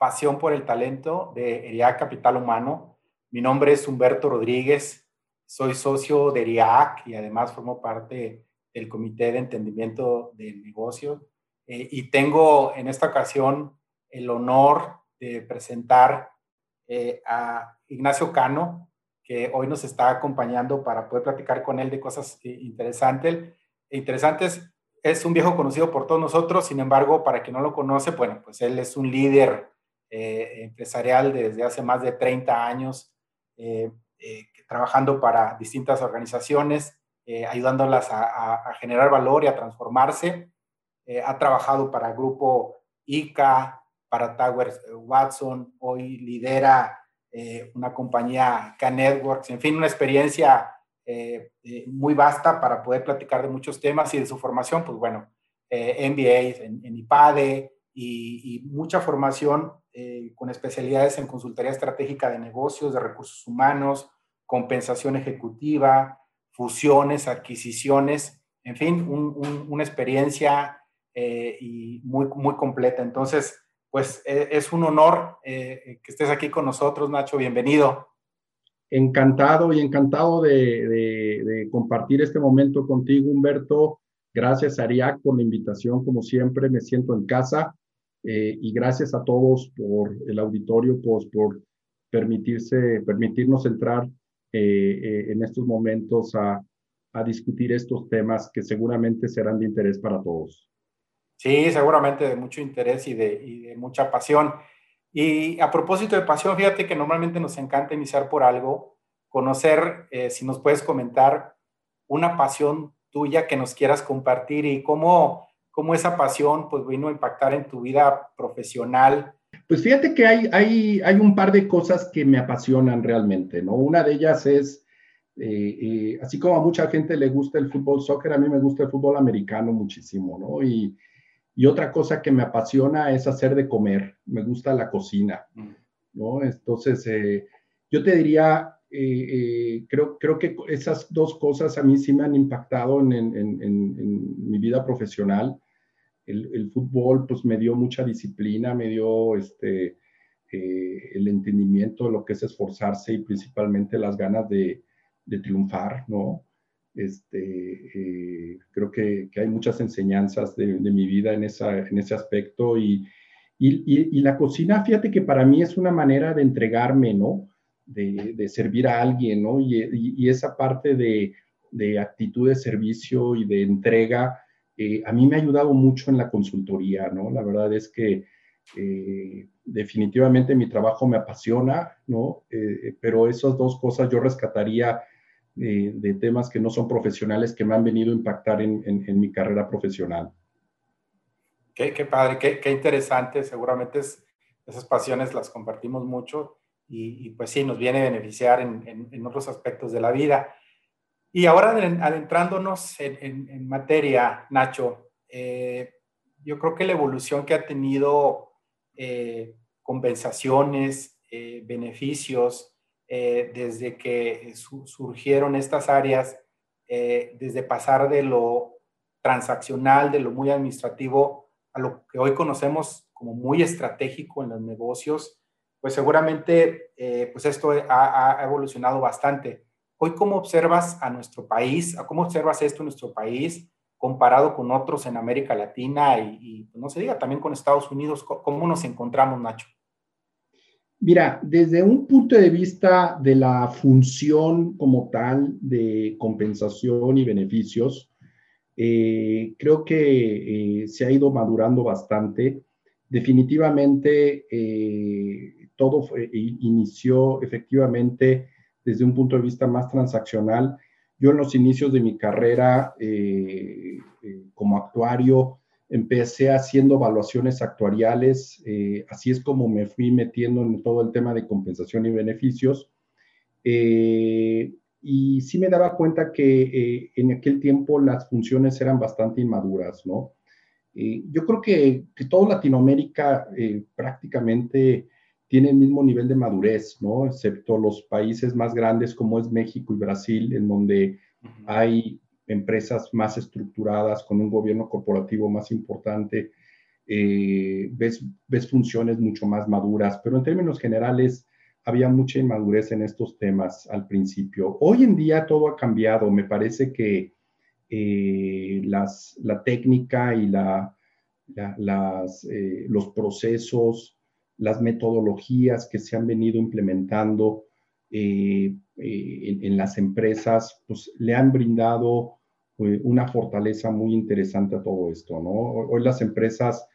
Pasión por el Talento de ERIAC Capital Humano. Mi nombre es Humberto Rodríguez, soy socio de ERIAC y además formo parte del Comité de Entendimiento del Negocio. Eh, y tengo en esta ocasión el honor de presentar eh, a Ignacio Cano, que hoy nos está acompañando para poder platicar con él de cosas eh, interesantes. interesantes. Es un viejo conocido por todos nosotros, sin embargo, para quien no lo conoce, bueno, pues él es un líder eh, empresarial desde hace más de 30 años, eh, eh, trabajando para distintas organizaciones, ayudándolas a, generar valor y a transformarse. ha trabajado para Grupo ICA, para Towers Watson, hoy lidera una compañía K-Networks, en fin, una experiencia muy vasta para poder platicar de muchos temas y de su formación, pues bueno, MBA en, en IPADE, y, mucha formación eh, con especialidades en consultoría estratégica de negocios, de recursos humanos, compensación ejecutiva, fusiones, adquisiciones, en fin, una experiencia eh, y muy, muy completa. Entonces, pues e, es un honor eh, que estés aquí con nosotros, Nacho, bienvenido. Encantado y encantado de, de compartir este momento contigo, Humberto. Gracias, Ariac, por la invitación. Como siempre, me siento en casa eh, y gracias a todos por el auditorio, pues, por permitirse, permitirnos entrar eh, eh, en estos momentos a, a, discutir estos temas que seguramente serán de interés para todos. Sí, seguramente de mucho interés y de, y de mucha pasión. Y a propósito de pasión, fíjate que normalmente nos encanta iniciar por algo, conocer, si nos puedes comentar una pasión tuya que nos quieras compartir y cómo cómo esa pasión pues vino a impactar en tu vida profesional. Pues fíjate que hay, hay, hay un par de cosas que me apasionan realmente, ¿no? Una de ellas es, eh, eh, así como a mucha gente le gusta el fútbol soccer, a mí me gusta el fútbol americano muchísimo, ¿no? Y, y otra cosa que me apasiona es hacer de comer, me gusta la cocina, mm. ¿no? Entonces, eh, yo te diría, creo, creo que esas dos cosas a mí sí me han impactado en, en, en, en mi vida profesional el, fútbol pues me dio mucha disciplina, me dio este, eh, el entendimiento de lo que es esforzarse y principalmente las ganas de, triunfar, ¿no? Este, eh, creo que, hay muchas enseñanzas de, mi vida en, esa, en ese aspecto y, y, la cocina, fíjate que para mí es una manera de entregarme, ¿no? De, servir a alguien, ¿no? Y, esa parte de, de actitud de servicio y de entrega, eh, a mí me ha ayudado mucho en la consultoría, ¿no? La verdad es que eh, definitivamente mi trabajo me apasiona, ¿no? Eh, pero esas dos cosas yo rescataría de temas que no son profesionales que me han venido a impactar en, mi carrera profesional. Qué, padre, qué, interesante. Seguramente esas pasiones las compartimos mucho y, pues sí, nos viene a beneficiar en, en otros aspectos de la vida. Y ahora adentrándonos en, materia, Nacho, eh, yo creo que la evolución que ha tenido eh, compensaciones, eh, beneficios, desde que surgieron estas áreas, desde pasar de lo transaccional, de lo muy administrativo, a lo que hoy conocemos como muy estratégico en los negocios, pues seguramente pues esto ha evolucionado bastante. Hoy, ¿cómo observas a nuestro país? ¿Cómo observas esto en nuestro país comparado con otros en América Latina y, pues, no se diga también con Estados Unidos? ¿Cómo nos encontramos, Nacho? Mira, desde un punto de vista de la función como tal de compensación y beneficios, eh, creo que eh, se ha ido madurando bastante. Definitivamente, eh, todo inició efectivamente desde un punto de vista más transaccional. Yo en los inicios de mi carrera eh, eh, como actuario empecé haciendo evaluaciones actuariales, eh, así es como me fui metiendo en todo el tema de compensación y beneficios. Eh, y sí me daba cuenta que eh, en aquel tiempo las funciones eran bastante inmaduras, ¿no? yo creo que, que Latinoamérica prácticamente tiene el mismo nivel de madurez, ¿no? Excepto los países más grandes como es México y Brasil, en donde hay empresas más estructuradas, con un gobierno corporativo más importante, eh, ves, ves funciones mucho más maduras, pero en términos generales había mucha inmadurez en estos temas al principio. Hoy en día todo ha cambiado, me parece que eh, las, la técnica y la, las, eh, los procesos, las metodologías que se han venido implementando en, en, las empresas, pues le han brindado una fortaleza muy interesante a todo esto, ¿no? Hoy las empresas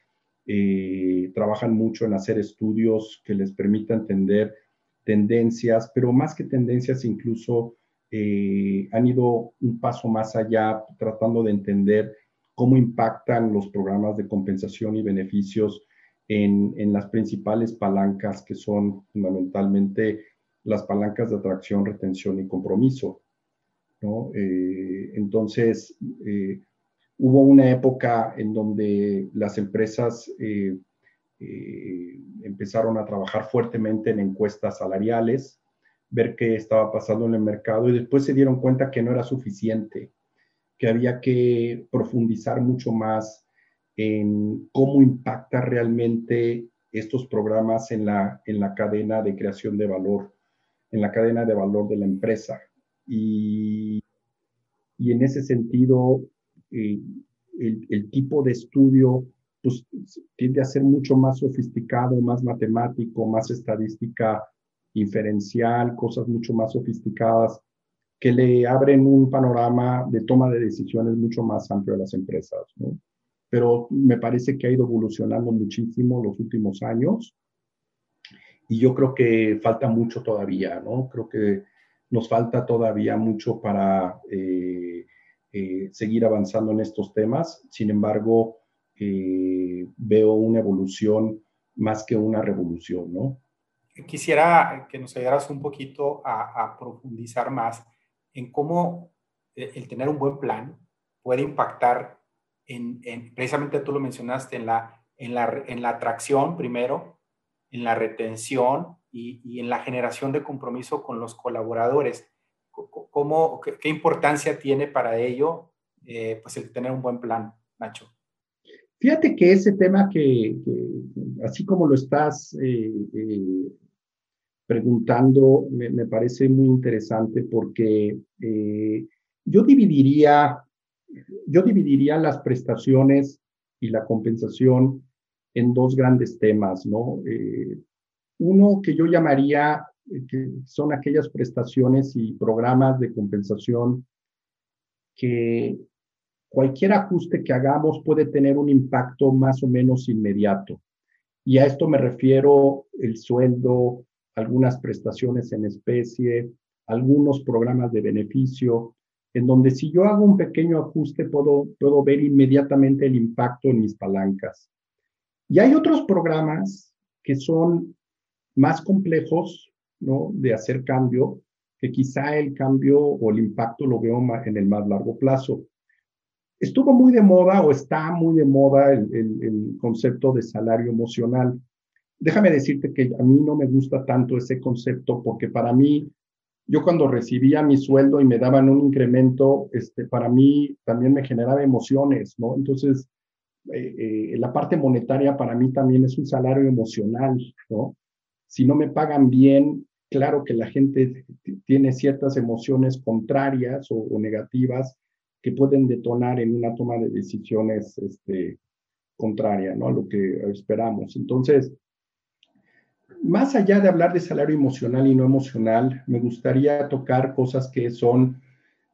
eh, trabajan mucho en hacer estudios que les permitan entender tendencias, pero más que tendencias incluso eh, han ido un paso más allá tratando de entender cómo impactan los programas de compensación y beneficios en, las principales palancas que son fundamentalmente las palancas de atracción, retención y compromiso. Eh, entonces, eh, hubo una época en donde las empresas eh, empezaron a trabajar fuertemente en encuestas salariales, ver qué estaba pasando en el mercado y después se dieron cuenta que no era suficiente, que había que profundizar mucho más en cómo impacta realmente estos programas en la, en la cadena de creación de valor, en la cadena de valor de la empresa y, y en ese sentido eh, el, tipo de estudio pues, tiende a ser mucho más sofisticado, más matemático, más estadística inferencial, cosas mucho más sofisticadas que le abren un panorama de toma de decisiones mucho más amplio a las empresas. ¿no? Pero me parece que ha ido evolucionando muchísimo los últimos años y yo creo que falta mucho todavía, ¿no? Creo que nos falta todavía mucho para eh, eh, seguir avanzando en estos temas. Sin embargo, eh, veo una evolución más que una revolución, ¿no? Quisiera que nos ayudaras un poquito a, profundizar más en cómo el tener un buen plan puede impactar en, precisamente tú lo mencionaste, en la, en la, en la atracción primero, en la retención y, en la generación de compromiso con los colaboradores. ¿Cómo, qué, importancia tiene para ello eh, pues el tener un buen plan, Nacho? Fíjate que ese tema que, así como lo estás eh, eh, preguntando, me, me, parece muy interesante porque yo dividiría, yo dividiría las prestaciones y la compensación en dos grandes temas, ¿no? Uno que yo llamaría, eh, son aquellas prestaciones y programas de compensación que cualquier ajuste que hagamos puede tener un impacto más o menos inmediato. Y a esto me refiero el sueldo, algunas prestaciones en especie, algunos programas de beneficio, en donde si yo hago un pequeño ajuste puedo, puedo ver inmediatamente el impacto en mis palancas. Y hay otros programas que son más complejos ¿no? de hacer cambio, que quizá el cambio o el impacto lo veo en el más largo plazo. Estuvo muy de moda o está muy de moda el, el, concepto de salario emocional. Déjame decirte que a mí no me gusta tanto ese concepto porque para mí, yo cuando recibía mi sueldo y me daban un incremento, este, para mí también me generaba emociones, ¿no? Entonces, eh, eh, la parte monetaria para mí también es un salario emocional, ¿no? si no me pagan bien, claro que la gente tiene ciertas emociones contrarias o, negativas que pueden detonar en una toma de decisiones este, contraria ¿no? a lo que esperamos. Entonces, más allá de hablar de salario emocional y no emocional, me gustaría tocar cosas que son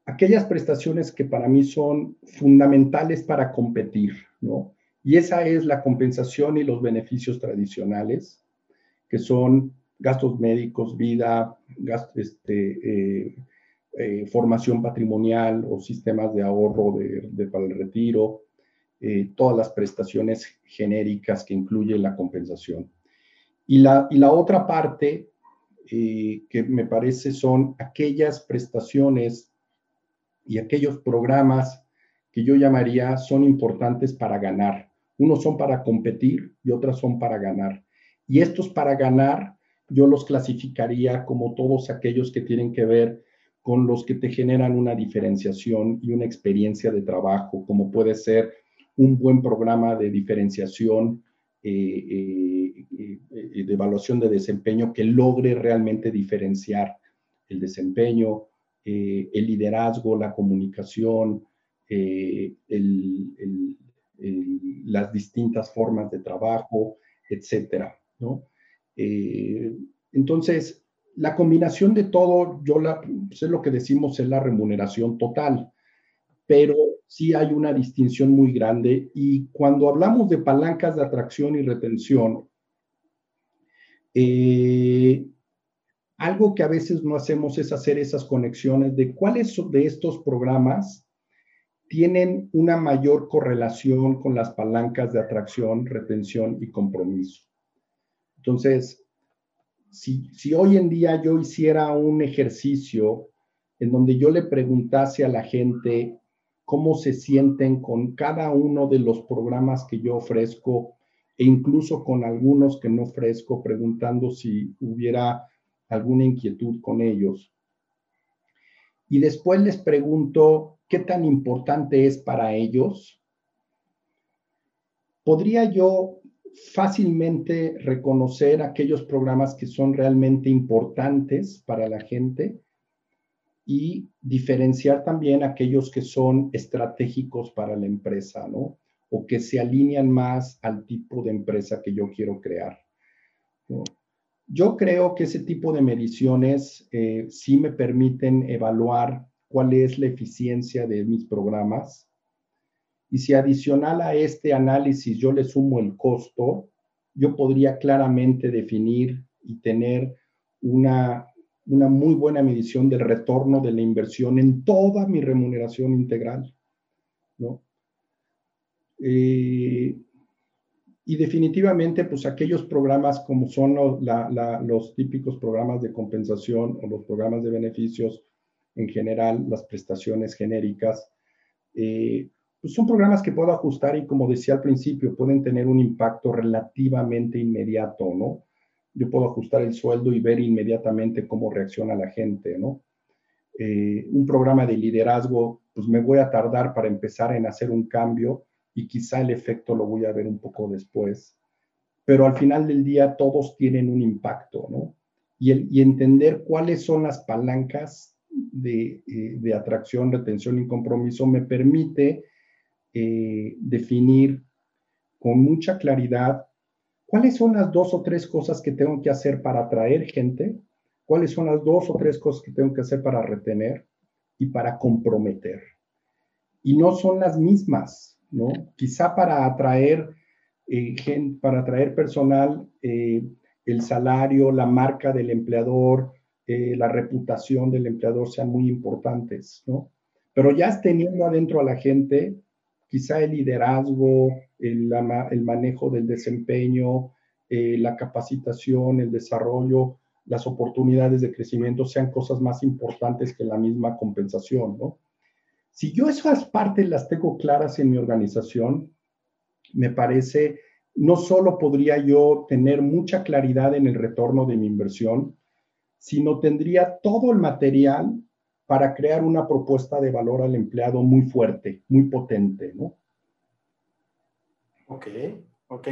aquellas prestaciones que para mí son fundamentales para competir, ¿no? Y esa es la compensación y los beneficios tradicionales, que son gastos médicos, vida, este, eh, eh, formación patrimonial o sistemas de ahorro de, para el retiro, eh, todas las prestaciones genéricas que incluye la compensación. Y la, otra parte eh, que me parece son aquellas prestaciones y aquellos programas que yo llamaría son importantes para ganar. Unos son para competir y otras son para ganar. Y estos para ganar yo los clasificaría como todos aquellos que tienen que ver con los que te generan una diferenciación y una experiencia de trabajo, como puede ser un buen programa de diferenciación, eh, eh, de evaluación de desempeño que logre realmente diferenciar el desempeño, el liderazgo, la comunicación, las distintas formas de trabajo, etcétera, entonces, la combinación de todo, yo la, pues, es lo que decimos es la remuneración total, pero sí hay una distinción muy grande y cuando hablamos de palancas de atracción y retención, eh, algo que a veces no hacemos es hacer esas conexiones de cuáles de estos programas tienen una mayor correlación con las palancas de atracción, retención y compromiso. Entonces, si, hoy en día yo hiciera un ejercicio en donde yo le preguntase a la gente cómo se sienten con cada uno de los programas que yo ofrezco e incluso con algunos que no ofrezco, preguntando si hubiera alguna inquietud con ellos. Y después les pregunto qué tan importante es para ellos. ¿Podría yo fácilmente reconocer aquellos programas que son realmente importantes para la gente y diferenciar también aquellos que son estratégicos para la empresa, ¿no? O que se alinean más al tipo de empresa que yo quiero crear. Yo creo que ese tipo de mediciones eh, sí me permiten evaluar cuál es la eficiencia de mis programas y si adicional a este análisis yo le sumo el costo, yo podría claramente definir y tener una, una muy buena medición del retorno de la inversión en toda mi remuneración integral. ¿no? Eh, y definitivamente, pues aquellos programas como son los típicos programas de compensación o los programas de beneficios en general, las prestaciones genéricas, eh, pues son programas que puedo ajustar y como decía al principio, pueden tener un impacto relativamente inmediato, ¿no? Yo puedo ajustar el sueldo y ver inmediatamente cómo reacciona la gente, ¿no? Eh, un programa de liderazgo, pues me voy a tardar para empezar en hacer un cambio y quizá el efecto lo voy a ver un poco después. Pero al final del día todos tienen un impacto, ¿no? Y, el, y entender cuáles son las palancas de, eh, de atracción, retención y compromiso me permite eh, definir con mucha claridad cuáles son las dos o tres cosas que tengo que hacer para atraer gente, cuáles son las dos o tres cosas que tengo que hacer para retener y para comprometer. Y no son las mismas, ¿no? Quizá para atraer, eh, para atraer personal, eh, el salario, la marca del empleador, la reputación del empleador sean muy importantes, ¿no? Pero ya teniendo adentro a la gente, quizá el liderazgo, el, manejo del desempeño, eh, la capacitación, el desarrollo, las oportunidades de crecimiento sean cosas más importantes que la misma compensación. Si yo esas partes las tengo claras en mi organización, me parece, no solo podría yo tener mucha claridad en el retorno de mi inversión, sino tendría todo el material para crear una propuesta de valor al empleado muy fuerte, muy potente, ¿no? Ok, ok,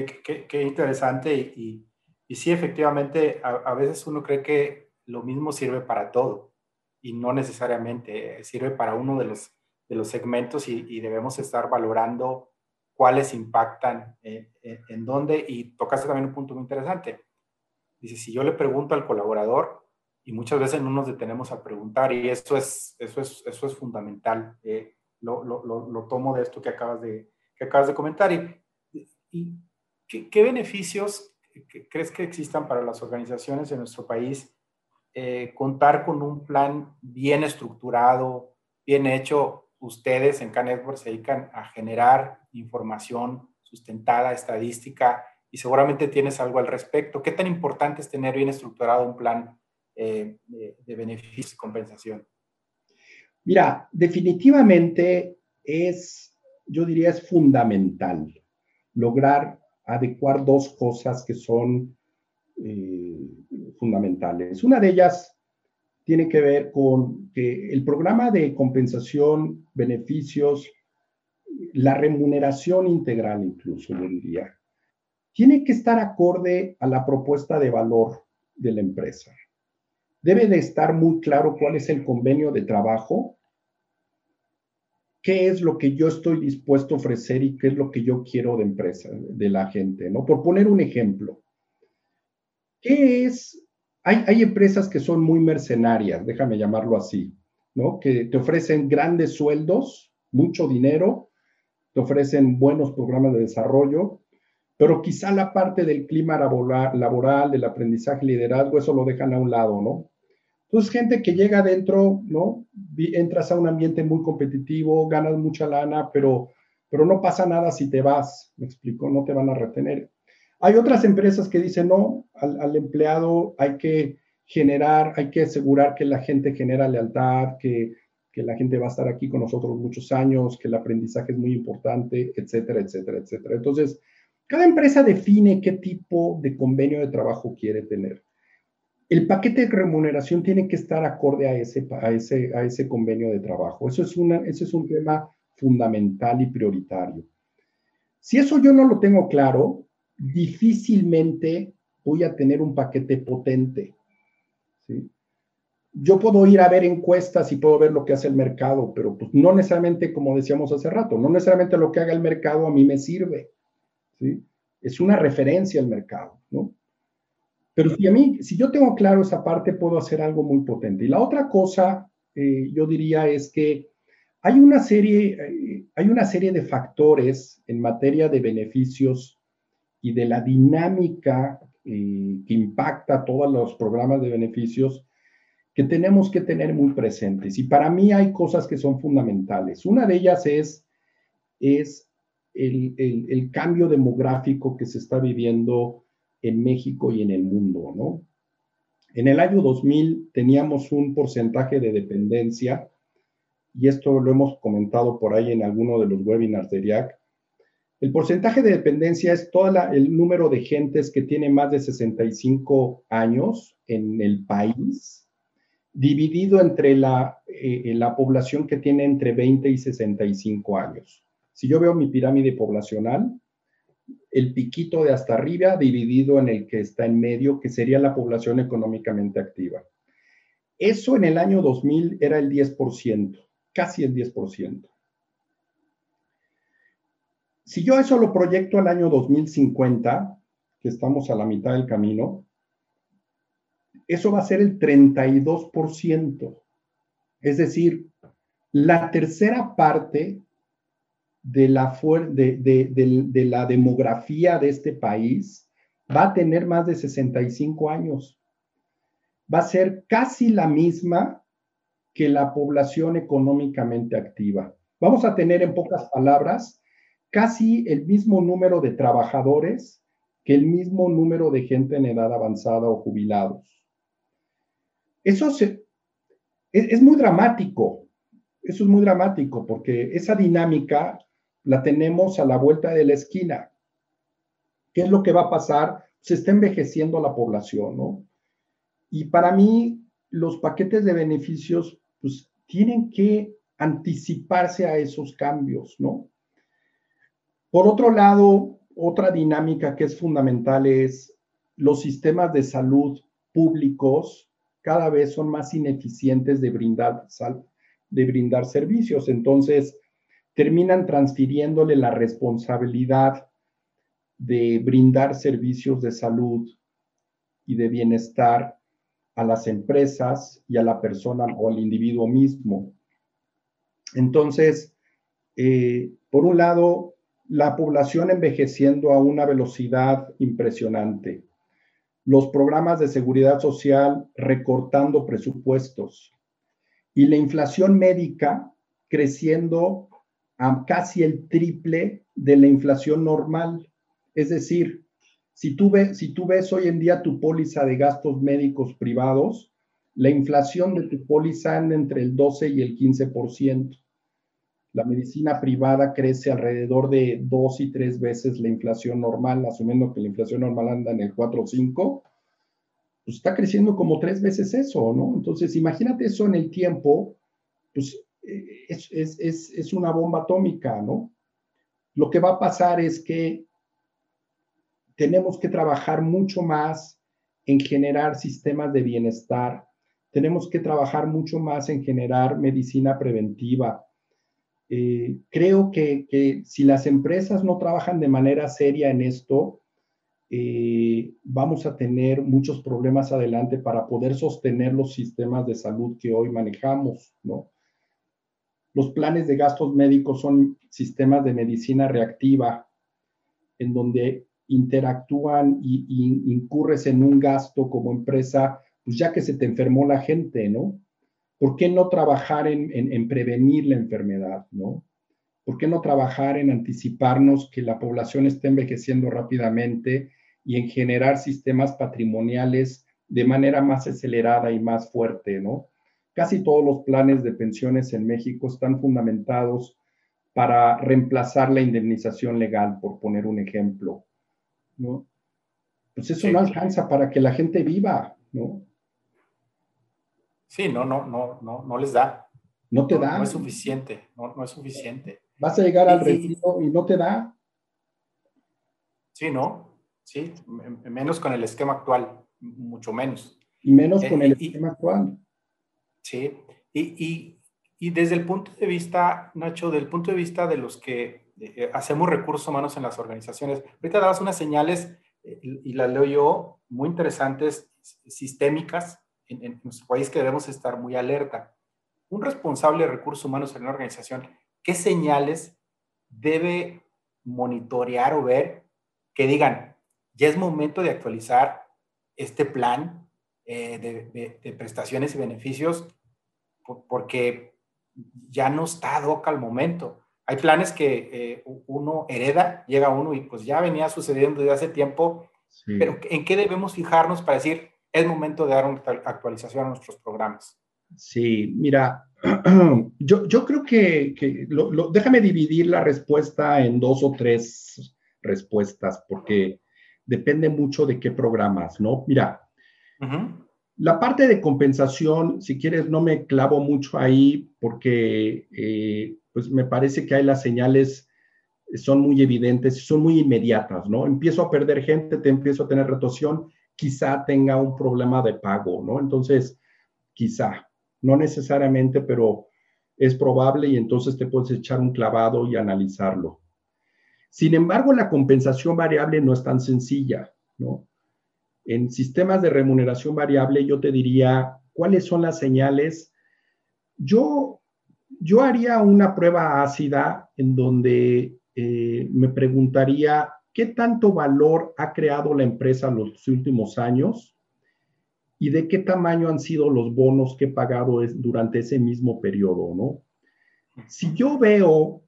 qué, interesante. Y, y, sí, efectivamente, a, veces uno cree que lo mismo sirve para todo y no necesariamente sirve para uno de los, de los segmentos y, debemos estar valorando cuáles impactan en, en dónde. Y tocaste también un punto muy interesante. Dice, si yo le pregunto al colaborador, y muchas veces no nos detenemos a preguntar y eso es, eso es, eso es fundamental. Eh, lo, lo, lo, tomo de esto que acabas de, que acabas de comentar. ¿Y, y qué, beneficios crees que existan para las organizaciones en nuestro país eh, contar con un plan bien estructurado, bien hecho? Ustedes en K-Network se dedican a generar información sustentada, estadística, y seguramente tienes algo al respecto. ¿Qué tan importante es tener bien estructurado un plan eh, de, de beneficios y compensación? Mira, definitivamente es, yo diría, es fundamental lograr adecuar dos cosas que son eh, fundamentales. Una de ellas tiene que ver con que el programa de compensación, beneficios, la remuneración integral incluso, yo diría, tiene que estar acorde a la propuesta de valor de la empresa. Debe de estar muy claro cuál es el convenio de trabajo, qué es lo que yo estoy dispuesto a ofrecer y qué es lo que yo quiero de empresa, de la gente, ¿no? Por poner un ejemplo, ¿qué es? Hay, empresas que son muy mercenarias, déjame llamarlo así, ¿no? Que te ofrecen grandes sueldos, mucho dinero, te ofrecen buenos programas de desarrollo, pero quizá la parte del clima laboral, del aprendizaje, liderazgo, eso lo dejan a un lado, ¿no? Entonces, gente que llega adentro, ¿no? Entras a un ambiente muy competitivo, ganas mucha lana, pero, pero no pasa nada si te vas, me explico, no te van a retener. Hay otras empresas que dicen, no, al, empleado hay que generar, hay que asegurar que la gente genera lealtad, que, que la gente va a estar aquí con nosotros muchos años, que el aprendizaje es muy importante, etcétera, etcétera, etcétera. Entonces, cada empresa define qué tipo de convenio de trabajo quiere tener el paquete de remuneración tiene que estar acorde a ese, a ese, a ese convenio de trabajo. Eso es, una, ese es un tema fundamental y prioritario. Si eso yo no lo tengo claro, difícilmente voy a tener un paquete potente. Yo puedo ir a ver encuestas y puedo ver lo que hace el mercado, pero pues no necesariamente, como decíamos hace rato, no necesariamente lo que haga el mercado a mí me sirve. ¿sí? Es una referencia al mercado. ¿no? Pero si a mí, si yo tengo claro esa parte, puedo hacer algo muy potente. Y la otra cosa, eh, yo diría, es que hay una serie, eh, hay una serie de factores en materia de beneficios y de la dinámica eh, que impacta todos los programas de beneficios que tenemos que tener muy presentes. Y para mí hay cosas que son fundamentales. Una de ellas es, es el, el, cambio demográfico que se está viviendo en México y en el mundo, ¿no? En el año 2000 teníamos un porcentaje de dependencia, y esto lo hemos comentado por ahí en alguno de los webinars de IAC. El porcentaje de dependencia es todo el número de gentes que tiene más de 65 años en el país, dividido entre la, eh, la población que tiene entre 20 y 65 años. Si yo veo mi pirámide poblacional, el piquito de hasta arriba dividido en el que está en medio, que sería la población económicamente activa. Eso en el año 2000 era el 10%, casi el 10%. Si yo eso lo proyecto al año 2050, que estamos a la mitad del camino, eso va a ser el 32%. Es decir, la tercera parte de la, de, la demografía de este país va a tener más de 65 años. Va a ser casi la misma que la población económicamente activa. Vamos a tener, en pocas palabras, casi el mismo número de trabajadores que el mismo número de gente en edad avanzada o jubilados. Eso es muy dramático, eso es muy dramático porque esa dinámica la tenemos a la vuelta de la esquina. ¿Qué es lo que va a pasar? Se está envejeciendo la población, ¿no? Y para mí, los paquetes de beneficios, pues, tienen que anticiparse a esos cambios, ¿no? Por otro lado, otra dinámica que es fundamental es los sistemas de salud públicos cada vez son más ineficientes de brindar, de brindar servicios. Entonces, terminan transfiriéndole la responsabilidad de brindar servicios de salud y de bienestar a las empresas y a la persona o al individuo mismo. Entonces, eh, por un lado, la población envejeciendo a una velocidad impresionante, los programas de seguridad social recortando presupuestos y la inflación médica creciendo a casi el triple de la inflación normal. Es decir, si tú, ves, hoy en día tu póliza de gastos médicos privados, la inflación de tu póliza anda entre el 12 y el 15%. La medicina privada crece alrededor de dos y tres veces la inflación normal, asumiendo que la inflación normal anda en el 4 o 5, pues está creciendo como tres veces eso, ¿no? Entonces, imagínate eso en el tiempo, pues eh, es, es, es una bomba atómica, ¿no? Lo que va a pasar es que tenemos que trabajar mucho más en generar sistemas de bienestar, tenemos que trabajar mucho más en generar medicina preventiva, eh, creo que, si las empresas no trabajan de manera seria en esto, eh, vamos a tener muchos problemas adelante para poder sostener los sistemas de salud que hoy manejamos, ¿no? Los planes de gastos médicos son sistemas de medicina reactiva, en donde interactúan y, y incurres en un gasto como empresa, pues ya que se te enfermó la gente, ¿no? ¿Por qué no trabajar en, prevenir la enfermedad, no? ¿Por qué no trabajar en anticiparnos que la población esté envejeciendo rápidamente y en generar sistemas patrimoniales de manera más acelerada y más fuerte, ¿no? Casi todos los planes de pensiones en México están fundamentados para reemplazar la indemnización legal, por poner un ejemplo, ¿no? Pues eso no alcanza para que la gente viva, ¿no? Sí, no, no, no, no, no les da. No te da. No es suficiente, no, no es suficiente. Vas a llegar al retiro y no te da. Sí, no, sí, menos con el esquema actual, mucho menos. Y menos con eh, el esquema actual. Sí, y, y, desde el punto de vista, Nacho, del punto de vista de los que eh, hacemos recursos humanos en las organizaciones, ahorita dabas unas señales, eh, y las leo yo, muy interesantes, sistémicas, en, nuestro país que debemos estar muy alerta. Un responsable de recursos humanos en una organización, ¿qué señales debe monitorear o ver que digan, ya es momento de actualizar este plan eh, de, prestaciones y beneficios porque ya no está doca al momento. Hay planes que eh, uno hereda, llega uno y pues ya venía sucediendo desde hace tiempo, pero ¿en qué debemos fijarnos para decir, es momento de dar una actualización a nuestros programas. Sí, mira, yo, yo creo que, déjame dividir la respuesta en dos o tres respuestas, porque depende mucho de qué programas, ¿no? Mira, la parte de compensación, si quieres, no me clavo mucho ahí, porque eh, pues me parece que hay las señales son muy evidentes, son muy inmediatas, ¿no? Empiezo a perder gente, te empiezo a tener retención quizá tenga un problema de pago, ¿no? Entonces, quizá, no necesariamente, pero es probable y entonces te puedes echar un clavado y analizarlo. Sin embargo, la compensación variable no es tan sencilla, ¿no? En sistemas de remuneración variable, yo te diría cuáles son las señales. Yo, yo haría una prueba ácida en donde eh, me preguntaría ¿Qué tanto valor ha creado la empresa los últimos años? ¿Y de qué tamaño han sido los bonos que he pagado durante ese mismo periodo? ¿no? Si yo veo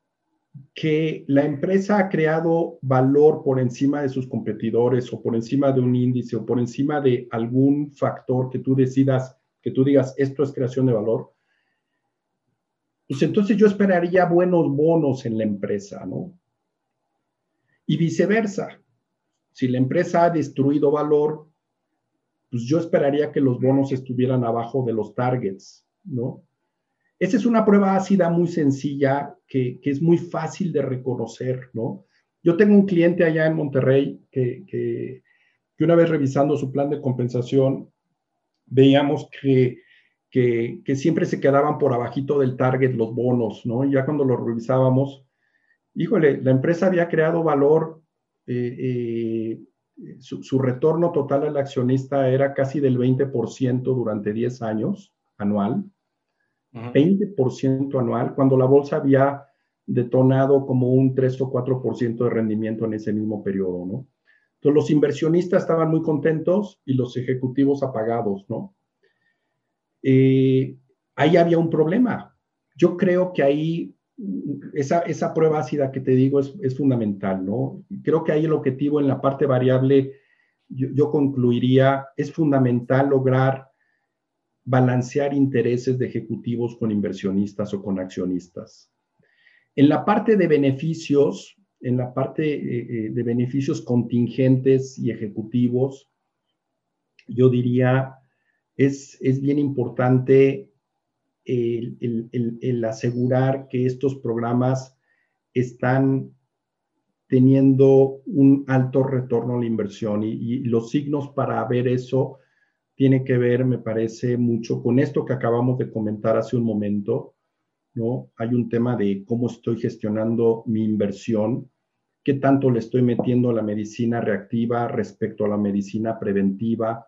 que la empresa ha creado valor por encima de sus competidores o por encima de un índice o por encima de algún factor que tú decidas, que tú digas, esto es creación de valor, pues entonces yo esperaría buenos bonos en la empresa, ¿no? Y viceversa, si la empresa ha destruido valor, pues yo esperaría que los bonos estuvieran abajo de los targets, ¿no? Esa es una prueba ácida muy sencilla que, es muy fácil de reconocer, ¿no? Yo tengo un cliente allá en Monterrey que, que, una vez revisando su plan de compensación, veíamos que, que, siempre se quedaban por abajito del target los bonos, ¿no? Y ya cuando lo revisábamos, híjole, la empresa había creado valor, eh, eh, su, retorno total al accionista era casi del 20% durante 10 años anual, 20% anual, cuando la bolsa había detonado como un 3 o 4% de rendimiento en ese mismo periodo, ¿no? Entonces los inversionistas estaban muy contentos y los ejecutivos apagados, ¿no? Eh, ahí había un problema yo creo que ahí esa, esa prueba ácida que te digo es, es, fundamental, ¿no? Creo que ahí el objetivo en la parte variable, yo, yo concluiría, es fundamental lograr balancear intereses de ejecutivos con inversionistas o con accionistas. En la parte de beneficios, en la parte eh, eh, de beneficios contingentes y ejecutivos, yo diría, es, es bien importante el, asegurar que estos programas están teniendo un alto retorno a la inversión y, los signos para ver eso tiene que ver, me parece, mucho con esto que acabamos de comentar hace un momento, ¿no? Hay un tema de cómo estoy gestionando mi inversión, qué tanto le estoy metiendo a la medicina reactiva respecto a la medicina preventiva,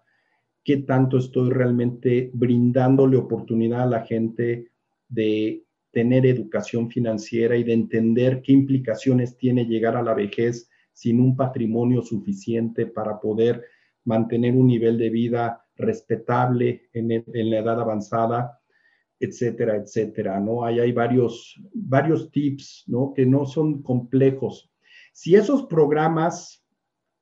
qué tanto estoy realmente brindándole oportunidad a la gente de tener educación financiera y de entender qué implicaciones tiene llegar a la vejez sin un patrimonio suficiente para poder mantener un nivel de vida respetable en, la edad avanzada, etcétera, etcétera, ¿no? Hay varios, varios tips, ¿no? Que no son complejos. Si esos programas,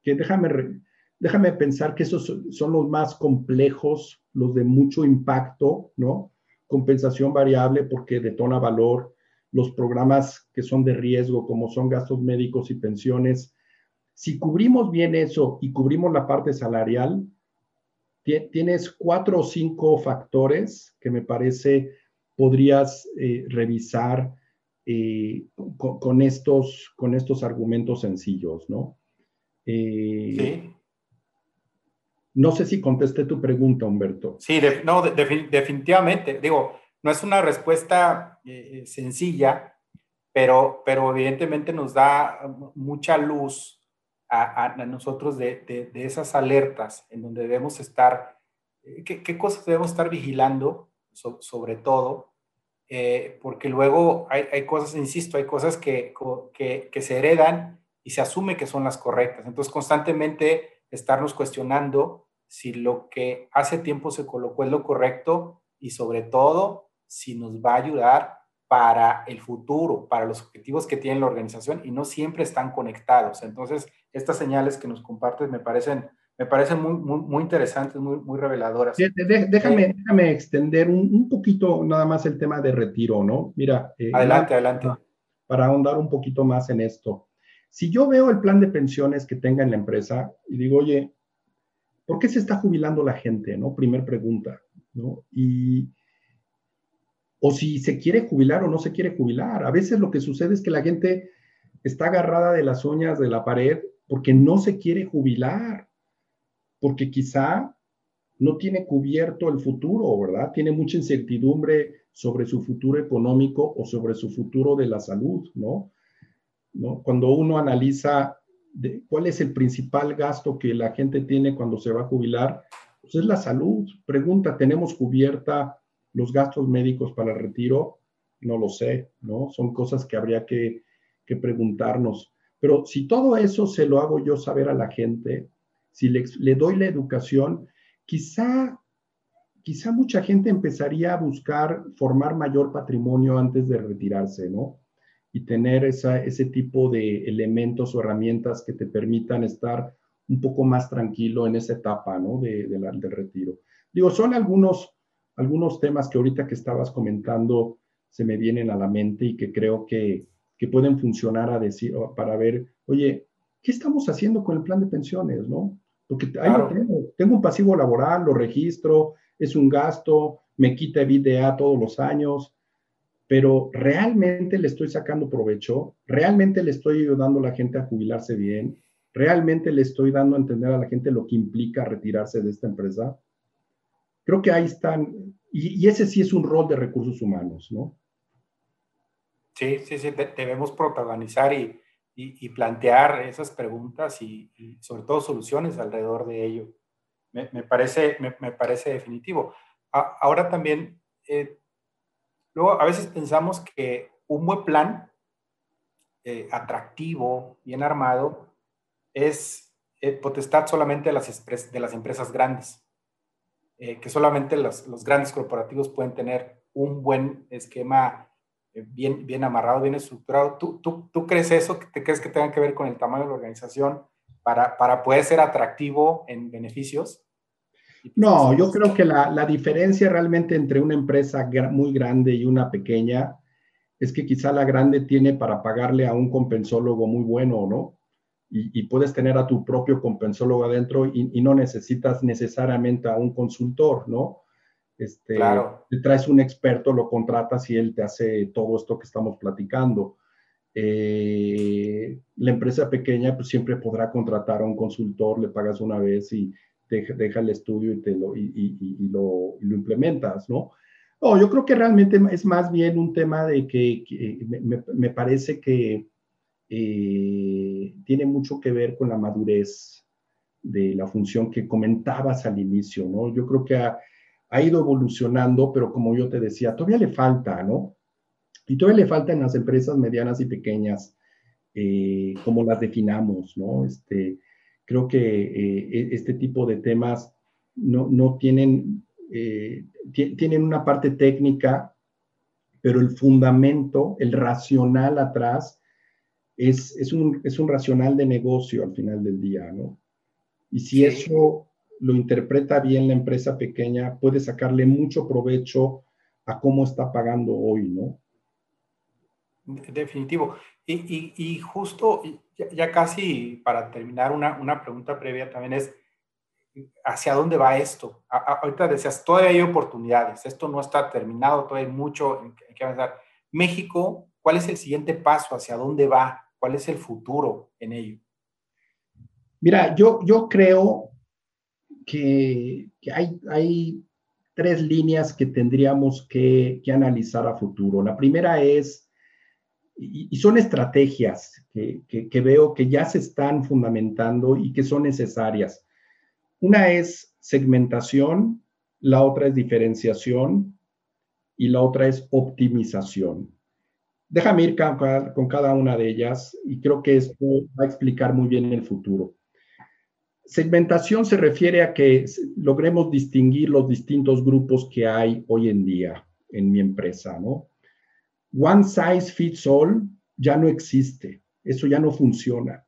que déjame déjame pensar que esos son los más complejos, los de mucho impacto, ¿no? Compensación variable porque detona valor, los programas que son de riesgo, como son gastos médicos y pensiones. Si cubrimos bien eso y cubrimos la parte salarial, tienes cuatro o cinco factores que me parece podrías eh, revisar eh, con, estos, con estos argumentos sencillos, ¿no? Eh, sí. No sé si contesté tu pregunta, Humberto. Sí, no, definitivamente. Digo, no es una respuesta eh, sencilla, pero, pero evidentemente nos da mucha luz a, nosotros de, esas alertas en donde debemos estar, eh, qué, cosas debemos estar vigilando, sobre todo, eh, porque luego hay, cosas, insisto, hay cosas que, que, que se heredan y se asume que son las correctas. Entonces, constantemente estarnos cuestionando si lo que hace tiempo se colocó es lo correcto y sobre todo si nos va a ayudar para el futuro, para los objetivos que tiene la organización y no siempre están conectados. Entonces, estas señales que nos compartes me parecen, me parecen muy, muy, interesantes, muy, muy reveladoras. déjame, eh, déjame extender un, poquito nada más el tema de retiro, ¿no? Mira. Eh, adelante, adelante. Para ahondar un poquito más en esto. Si yo veo el plan de pensiones que tenga en la empresa y digo, oye, ¿por qué se está jubilando la gente? ¿no? Primer pregunta. ¿no? Y, o si se quiere jubilar o no se quiere jubilar. A veces lo que sucede es que la gente está agarrada de las uñas de la pared porque no se quiere jubilar, porque quizá no tiene cubierto el futuro, ¿verdad? Tiene mucha incertidumbre sobre su futuro económico o sobre su futuro de la salud, ¿no? Cuando uno analiza cuál es el principal gasto que la gente tiene cuando se va a jubilar, pues es la salud. Pregunta, ¿tenemos cubierta los gastos médicos para el retiro? No lo sé, ¿no? Son cosas que habría que, que preguntarnos. Pero si todo eso se lo hago yo saber a la gente, si le, le doy la educación, quizá quizá mucha gente empezaría a buscar formar mayor patrimonio antes de retirarse, ¿no? Y tener esa, ese tipo de elementos o herramientas que te permitan estar un poco más tranquilo en esa etapa ¿no? de, del retiro. Digo, son algunos, algunos temas que ahorita que estabas comentando se me vienen a la mente y que creo que, que pueden funcionar a decir, para ver, oye, ¿qué estamos haciendo con el plan de pensiones? ¿no? Porque tengo, tengo un pasivo laboral, lo registro, es un gasto, me quita EBITDA todos los años, pero realmente le estoy sacando provecho, realmente le estoy ayudando a la gente a jubilarse bien, realmente le estoy dando a entender a la gente lo que implica retirarse de esta empresa. Creo que ahí están, y, ese sí es un rol de recursos humanos, ¿no? Sí, sí, sí, debemos protagonizar y, y, plantear esas preguntas y, sobre todo soluciones alrededor de ello. Me, parece, me, parece definitivo. ahora también eh, Luego, a veces pensamos que un buen plan, eh, atractivo, bien armado, es eh, potestad solamente de las, de las empresas grandes, eh, que solamente los, los, grandes corporativos pueden tener un buen esquema eh, bien, bien amarrado, bien estructurado. ¿Tú, tú, tú crees eso? ¿Te crees que tenga que ver con el tamaño de la organización para, para poder ser atractivo en beneficios? No, yo creo que la, la, diferencia realmente entre una empresa muy grande y una pequeña es que quizá la grande tiene para pagarle a un compensólogo muy bueno, ¿no? Y, y puedes tener a tu propio compensólogo adentro y, y, no necesitas necesariamente a un consultor, ¿no? Este, claro. Te traes un experto, lo contratas y él te hace todo esto que estamos platicando. Eh, la empresa pequeña pues siempre podrá contratar a un consultor, le pagas una vez y deja, el estudio y, te lo, y, lo, implementas, ¿no? No, yo creo que realmente es más bien un tema de que, me, me, parece que eh, tiene mucho que ver con la madurez de la función que comentabas al inicio, ¿no? Yo creo que ha, ha ido evolucionando, pero como yo te decía, todavía le falta, ¿no? Y todavía le falta en las empresas medianas y pequeñas, eh, como las definamos, ¿no? Este, creo que eh, e, este tipo de temas no, no tienen, eh, tienen una parte técnica, pero el fundamento, el racional atrás, es, es, un, es un racional de negocio al final del día, ¿no? Y si eso lo interpreta bien la empresa pequeña, puede sacarle mucho provecho a cómo está pagando hoy, ¿no? Definitivo. Y, y, justo, ya, casi para terminar, una, una, pregunta previa también es, ¿hacia dónde va esto? ahorita decías, todavía hay oportunidades, esto no está terminado, todavía hay mucho en, que avanzar. México, ¿cuál es el siguiente paso? ¿Hacia dónde va? ¿Cuál es el futuro en ello? Mira, yo, yo creo que, que hay, hay tres líneas que tendríamos que, que analizar a futuro. La primera es y, son estrategias que, veo que ya se están fundamentando y que son necesarias. Una es segmentación, la otra es diferenciación y la otra es optimización. Déjame ir con cada una de ellas y creo que esto va a explicar muy bien el futuro. Segmentación se refiere a que logremos distinguir los distintos grupos que hay hoy en día en mi empresa, ¿no? One size fits all ya no existe, eso ya no funciona,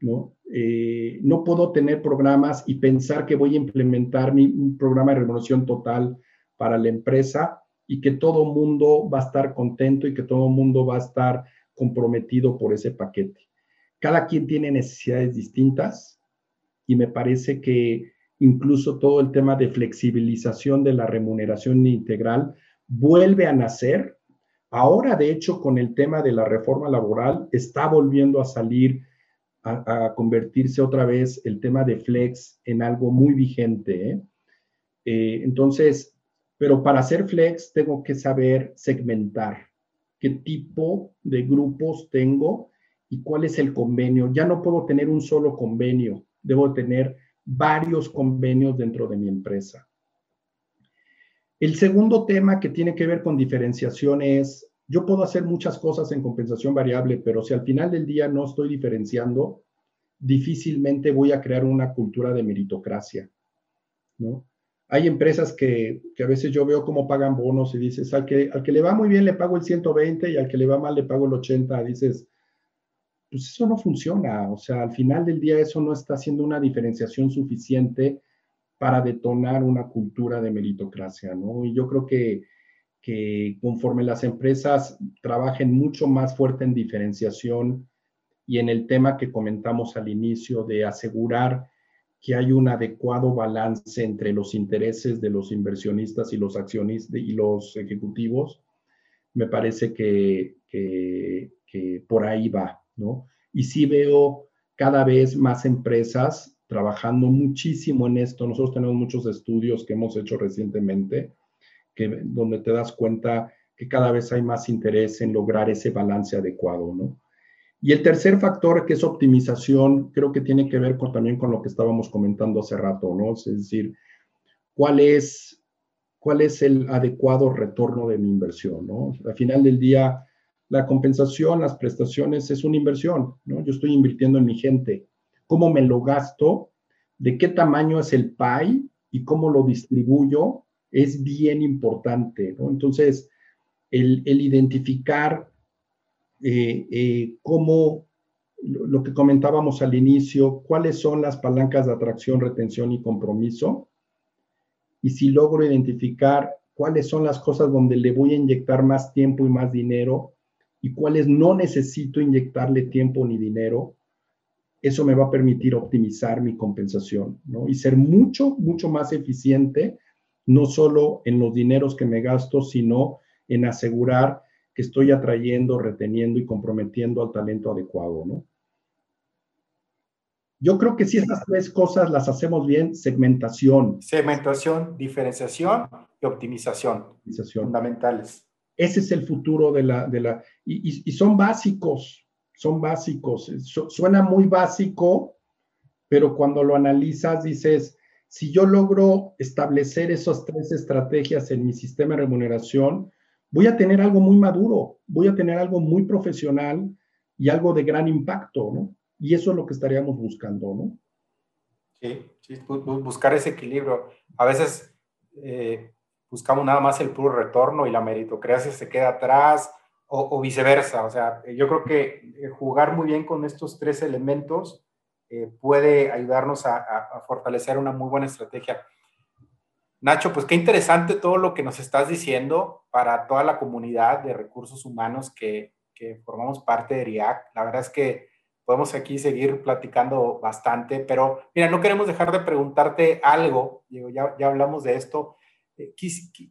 ¿no? Eh, no puedo tener programas y pensar que voy a implementar mi, un programa de revolución total para la empresa y que todo mundo va a estar contento y que todo mundo va a estar comprometido por ese paquete. Cada quien tiene necesidades distintas y me parece que incluso todo el tema de flexibilización de la remuneración integral vuelve a nacer Ahora, de hecho, con el tema de la reforma laboral, está volviendo a salir, a, convertirse otra vez el tema de flex en algo muy vigente. ¿eh? Eh, entonces, pero para hacer flex tengo que saber segmentar qué tipo de grupos tengo y cuál es el convenio. Ya no puedo tener un solo convenio, debo tener varios convenios dentro de mi empresa. El segundo tema que tiene que ver con diferenciación es, yo puedo hacer muchas cosas en compensación variable, pero si al final del día no estoy diferenciando, difícilmente voy a crear una cultura de meritocracia, ¿no? Hay empresas que, que a veces yo veo cómo pagan bonos y dices, al que, al que le va muy bien le pago el 120 y al que le va mal le pago el 80, dices, pues eso no funciona, o sea, al final del día eso no está haciendo una diferenciación suficiente para detonar una cultura de meritocracia, ¿no? Y yo creo que, que conforme las empresas trabajen mucho más fuerte en diferenciación y en el tema que comentamos al inicio de asegurar que hay un adecuado balance entre los intereses de los inversionistas y los accionistas y los ejecutivos, me parece que, que, que por ahí va, ¿no? Y sí veo cada vez más empresas trabajando muchísimo en esto. Nosotros tenemos muchos estudios que hemos hecho recientemente, que, donde te das cuenta que cada vez hay más interés en lograr ese balance adecuado, ¿no? Y el tercer factor, que es optimización, creo que tiene que ver también con lo que estábamos comentando hace rato, ¿no? Es decir, ¿cuál es, cuál es el adecuado retorno de mi inversión, ¿no? Al final del día, la compensación, las prestaciones es una inversión, ¿no? Yo estoy invirtiendo en mi gente, cómo me lo gasto, de qué tamaño es el pie y cómo lo distribuyo, es bien importante. Entonces, el, identificar eh, eh, cómo, lo que comentábamos al inicio, cuáles son las palancas de atracción, retención y compromiso. Y si logro identificar cuáles son las cosas donde le voy a inyectar más tiempo y más dinero y cuáles no necesito inyectarle tiempo ni dinero, eso me va a permitir optimizar mi compensación ¿no? y ser mucho, mucho más eficiente, no solo en los dineros que me gasto, sino en asegurar que estoy atrayendo, reteniendo y comprometiendo al talento adecuado, ¿no? Yo creo que si estas tres cosas las hacemos bien, segmentación. Segmentación, diferenciación y optimización. Fundamentales. Ese es el futuro de la... De la y, son básicos, son básicos. suena muy básico, pero cuando lo analizas dices, si yo logro establecer esas tres estrategias en mi sistema de remuneración, voy a tener algo muy maduro, voy a tener algo muy profesional y algo de gran impacto, ¿no? Y eso es lo que estaríamos buscando, ¿no? Sí, sí buscar ese equilibrio. A veces eh, buscamos nada más el puro retorno y la meritocracia se queda atrás o, viceversa. O sea, yo creo que eh, jugar muy bien con estos tres elementos eh, puede ayudarnos a, a, fortalecer una muy buena estrategia. Nacho, pues qué interesante todo lo que nos estás diciendo para toda la comunidad de recursos humanos que, que formamos parte de RIAC. La verdad es que podemos aquí seguir platicando bastante, pero mira, no queremos dejar de preguntarte algo, ya, ya hablamos de esto. Eh,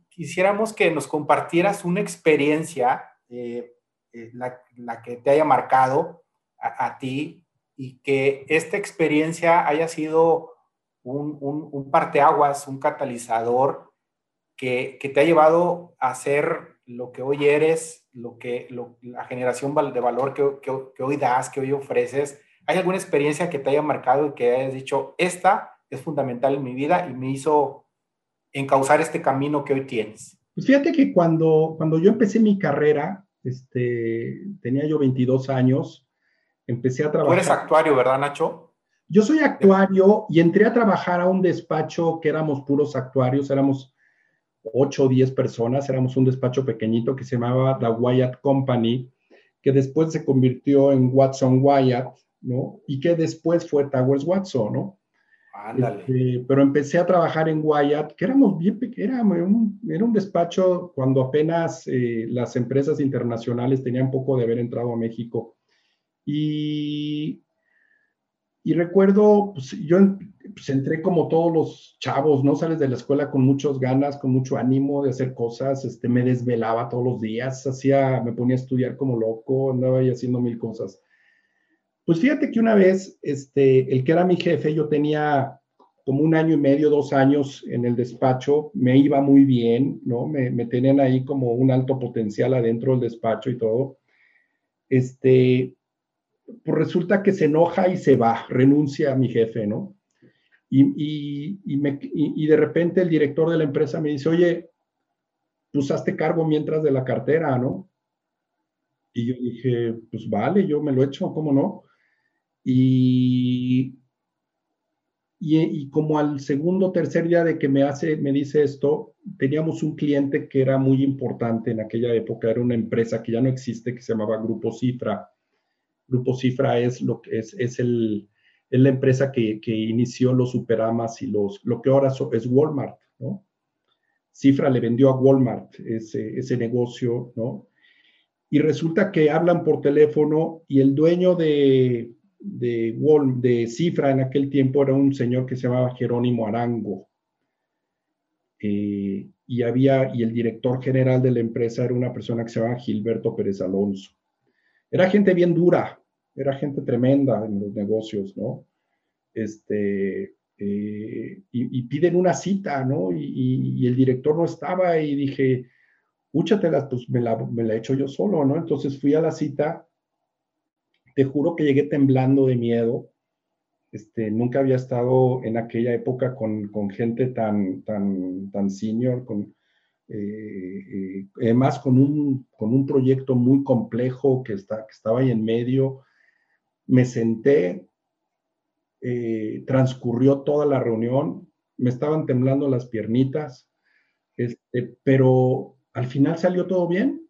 quisiéramos que nos compartieras una experiencia, eh, eh, la, que te haya marcado a, ti y que esta experiencia haya sido un, un, un parteaguas, un catalizador que, que, te ha llevado a ser lo que hoy eres, lo que, la generación de valor que, que, hoy das, que hoy ofreces? ¿Hay alguna experiencia que te haya marcado y que hayas dicho, esta es fundamental en mi vida y me hizo encauzar este camino que hoy tienes? Pues fíjate que cuando, cuando yo empecé mi carrera, este, tenía yo 22 años, empecé a trabajar. Tú eres actuario, ¿verdad, Nacho? Yo soy actuario y entré a trabajar a un despacho que éramos puros actuarios, éramos 8 o 10 personas, éramos un despacho pequeñito que se llamaba The Wyatt Company, que después se convirtió en Watson Wyatt, ¿no? Y que después fue Towers Watson, ¿no? Ándale. Este, pero empecé a trabajar en Wyatt, que éramos bien pequeños, era un, era un despacho cuando apenas eh, las empresas internacionales tenían poco de haber entrado a México. Y y recuerdo, pues yo pues, entré como todos los chavos, ¿no? Sales de la escuela con muchas ganas, con mucho ánimo de hacer cosas, este, me desvelaba todos los días, hacía, me ponía a estudiar como loco, andaba ahí haciendo mil cosas. Pues fíjate que una vez, este, el que era mi jefe, yo tenía como un año y medio, dos años en el despacho, me iba muy bien, ¿no? Me, me tenían ahí como un alto potencial adentro del despacho y todo. Este, pues resulta que se enoja y se va, renuncia a mi jefe, ¿no? Y, y, de repente el director de la empresa me dice, oye, pues hazte cargo mientras de la cartera, ¿no? Y yo dije, pues vale, yo me lo echo, ¿cómo no? Y, y, como al segundo, tercer día de que me hace, me dice esto, teníamos un cliente que era muy importante en aquella época, era una empresa que ya no existe, que se llamaba Grupo Cifra. Grupo Cifra es, lo es, es, el, es la empresa que, que, inició los superamas y los, lo que ahora es Walmart, ¿no? Cifra le vendió a Walmart ese, ese negocio, ¿no? Y resulta que hablan por teléfono y el dueño de, de, de Cifra en aquel tiempo era un señor que se llamaba Jerónimo Arango. Eh, y había, y el director general de la empresa era una persona que se llamaba Gilberto Pérez Alonso. Era gente bien dura, era gente tremenda en los negocios, ¿no? Este, eh, y, piden una cita, ¿no? Y, el director no estaba y dije, úchatelas, pues me la, me la echo yo solo, ¿no? Entonces fui a la cita, te juro que llegué temblando de miedo, este, nunca había estado en aquella época con, con gente tan, tan, tan senior, con, eh, eh, además con un, con un proyecto muy complejo que, está, que estaba ahí en medio, me senté, eh, transcurrió toda la reunión, me estaban temblando las piernitas, este, pero al final salió todo bien,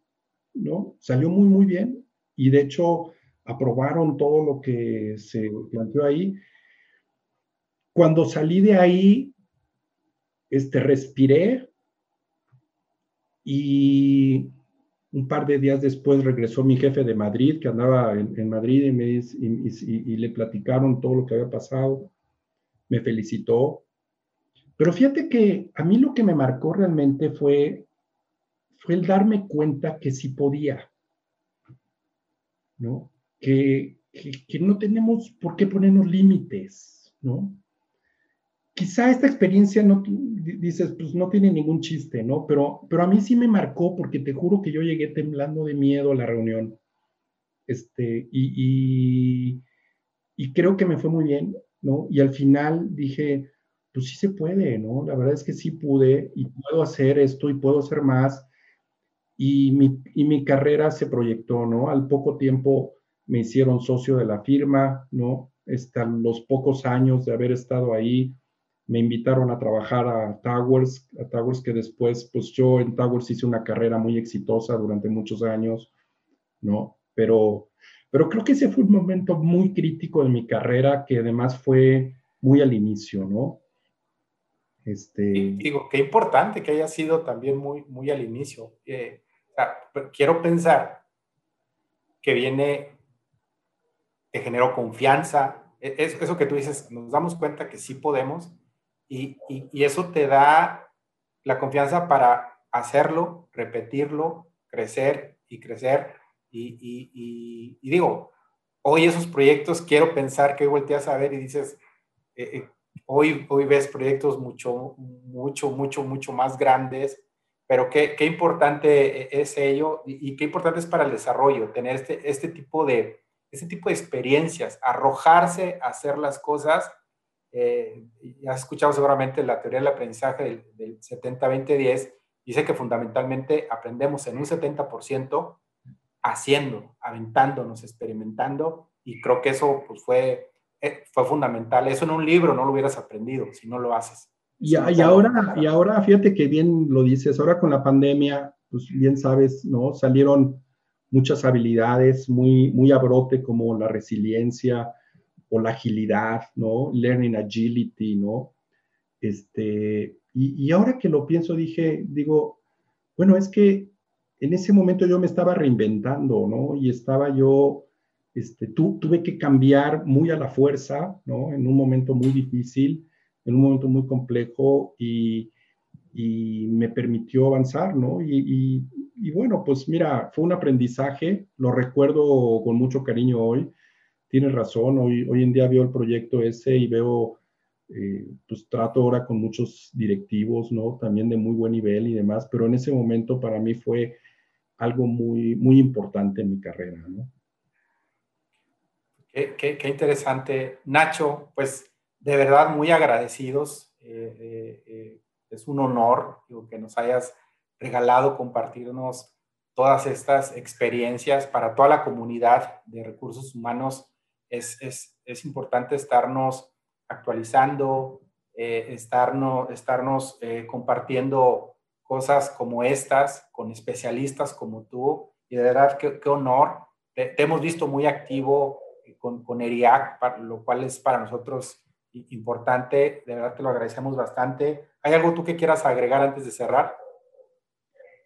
¿no? Salió muy, muy bien y de hecho aprobaron todo lo que se planteó ahí. Cuando salí de ahí, este, respiré y un par de días después regresó mi jefe de Madrid, que andaba en, Madrid, y, me, y, le platicaron todo lo que había pasado. Me felicitó. Pero fíjate que a mí lo que me marcó realmente fue, fue el darme cuenta que sí podía. ¿No? Que, que no tenemos por qué ponernos límites, ¿no? quizá esta experiencia no dices, pues no tiene ningún chiste, ¿no? Pero, pero a mí sí me marcó porque te juro que yo llegué temblando de miedo a la reunión. Este, y, y, creo que me fue muy bien, ¿no? Y al final dije, pues sí se puede, ¿no? La verdad es que sí pude y puedo hacer esto y puedo hacer más. Y mi, y mi carrera se proyectó, ¿no? Al poco tiempo me hicieron socio de la firma, ¿no? Hasta los pocos años de haber estado ahí, me invitaron a trabajar a Towers, a Towers que después, pues yo en Towers hice una carrera muy exitosa durante muchos años, ¿no? Pero, pero creo que ese fue un momento muy crítico de mi carrera que además fue muy al inicio, ¿no? Este... digo, qué importante que haya sido también muy, muy al inicio. Eh, quiero pensar que viene, te generó confianza. E, eso que tú dices, nos damos cuenta que sí podemos y, eso te da la confianza para hacerlo, repetirlo, crecer y crecer. Y, digo, hoy esos proyectos quiero pensar que volteas a ver y dices, eh, eh, hoy, hoy ves proyectos mucho, mucho, mucho, mucho más grandes, pero qué, qué importante es ello y, qué importante es para el desarrollo tener este, este, tipo de, este tipo de experiencias, arrojarse a hacer las cosas eh, has escuchado seguramente la teoría del aprendizaje del, del 70-20-10, dice que fundamentalmente aprendemos en un 70% haciendo, aventándonos, experimentando, y creo que eso pues, fue, eh, fue fundamental. Eso en un libro no lo hubieras aprendido si no lo haces. Y, y, ahora, y ahora, fíjate que bien lo dices, ahora con la pandemia, pues bien sabes, ¿no? Salieron muchas habilidades muy, muy a brote como la resiliencia, o la agilidad, ¿no? Learning agility, ¿no? Este, y, y, ahora que lo pienso, dije, digo, bueno, es que en ese momento yo me estaba reinventando, ¿no? Y estaba yo, este, tu, tuve que cambiar muy a la fuerza, ¿no? En un momento muy difícil, en un momento muy complejo y, y me permitió avanzar, ¿no? Y, y, y, bueno, pues mira, fue un aprendizaje, lo recuerdo con mucho cariño hoy tienes razón, hoy, hoy en día veo el proyecto ese y veo, eh, pues trato ahora con muchos directivos, ¿no? También de muy buen nivel y demás, pero en ese momento para mí fue algo muy, muy importante en mi carrera, ¿no? Qué, qué, interesante. Nacho, pues de verdad muy agradecidos. Eh, eh, es un honor que nos hayas regalado compartirnos todas estas experiencias para toda la comunidad de recursos humanos es, es, importante estarnos actualizando, eh, estarnos, estarnos eh, compartiendo cosas como estas con especialistas como tú. Y de verdad, qué, qué honor. Te, hemos visto muy activo con, con ERIAC, lo cual es para nosotros importante. De verdad te lo agradecemos bastante. ¿Hay algo tú que quieras agregar antes de cerrar?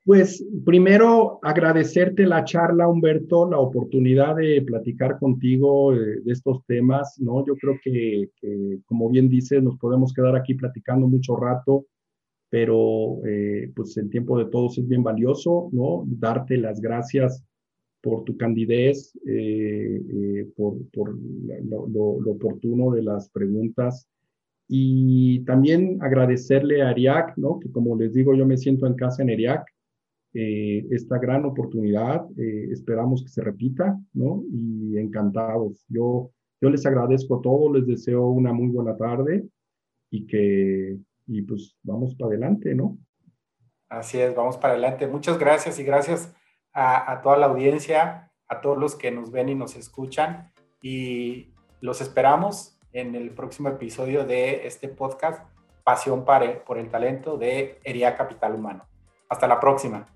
Pues primero agradecerte la charla, Humberto, la oportunidad de platicar contigo eh, de, estos temas, ¿no? Yo creo que, como bien dices, nos podemos quedar aquí platicando mucho rato, pero eh, pues el tiempo de todos es bien valioso, ¿no? Darte las gracias por tu candidez, eh, por, lo, lo, oportuno de las preguntas y también agradecerle a Ariac, ¿no? Que como les digo, yo me siento en casa en Ariac eh, esta gran oportunidad. Eh, esperamos que se repita, ¿no? Y encantados. Yo, yo les agradezco todo, les deseo una muy buena tarde y que, y pues vamos para adelante, ¿no? Así es, vamos para adelante. Muchas gracias y gracias a, a toda la audiencia, a todos los que nos ven y nos escuchan y los esperamos en el próximo episodio de este podcast Pasión por el Talento de Hería Capital Humano. Hasta la próxima.